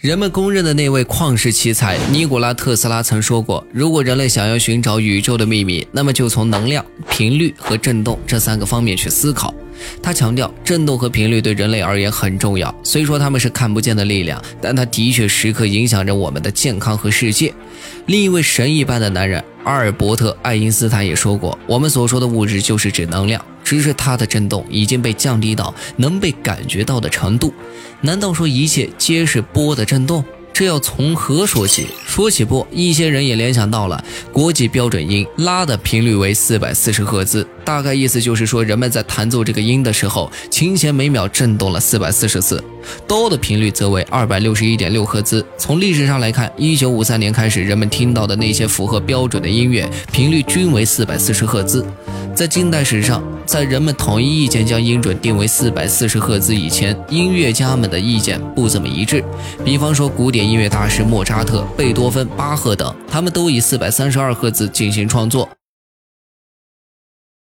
人们公认的那位旷世奇才尼古拉特斯拉曾说过：“如果人类想要寻找宇宙的秘密，那么就从能量、频率和振动这三个方面去思考。”他强调，振动和频率对人类而言很重要。虽说他们是看不见的力量，但它的确时刻影响着我们的健康和世界。另一位神一般的男人阿尔伯特·爱因斯坦也说过：“我们所说的物质就是指能量，只是它的振动已经被降低到能被感觉到的程度。”难道说一切皆是波的振动？这要从何说起？说起波，一些人也联想到了国际标准音拉的频率为四百四十赫兹，大概意思就是说，人们在弹奏这个音的时候，琴弦每秒振动了四百四十次。哆的频率则为二百六十一点六赫兹。从历史上来看，一九五三年开始，人们听到的那些符合标准的音乐频率均为四百四十赫兹。在近代史上，在人们统一意见将音准定为四百四十赫兹以前，音乐家们的意见不怎么一致。比方说，古典音乐大师莫扎特、贝多芬、巴赫等，他们都以四百三十二赫兹进行创作。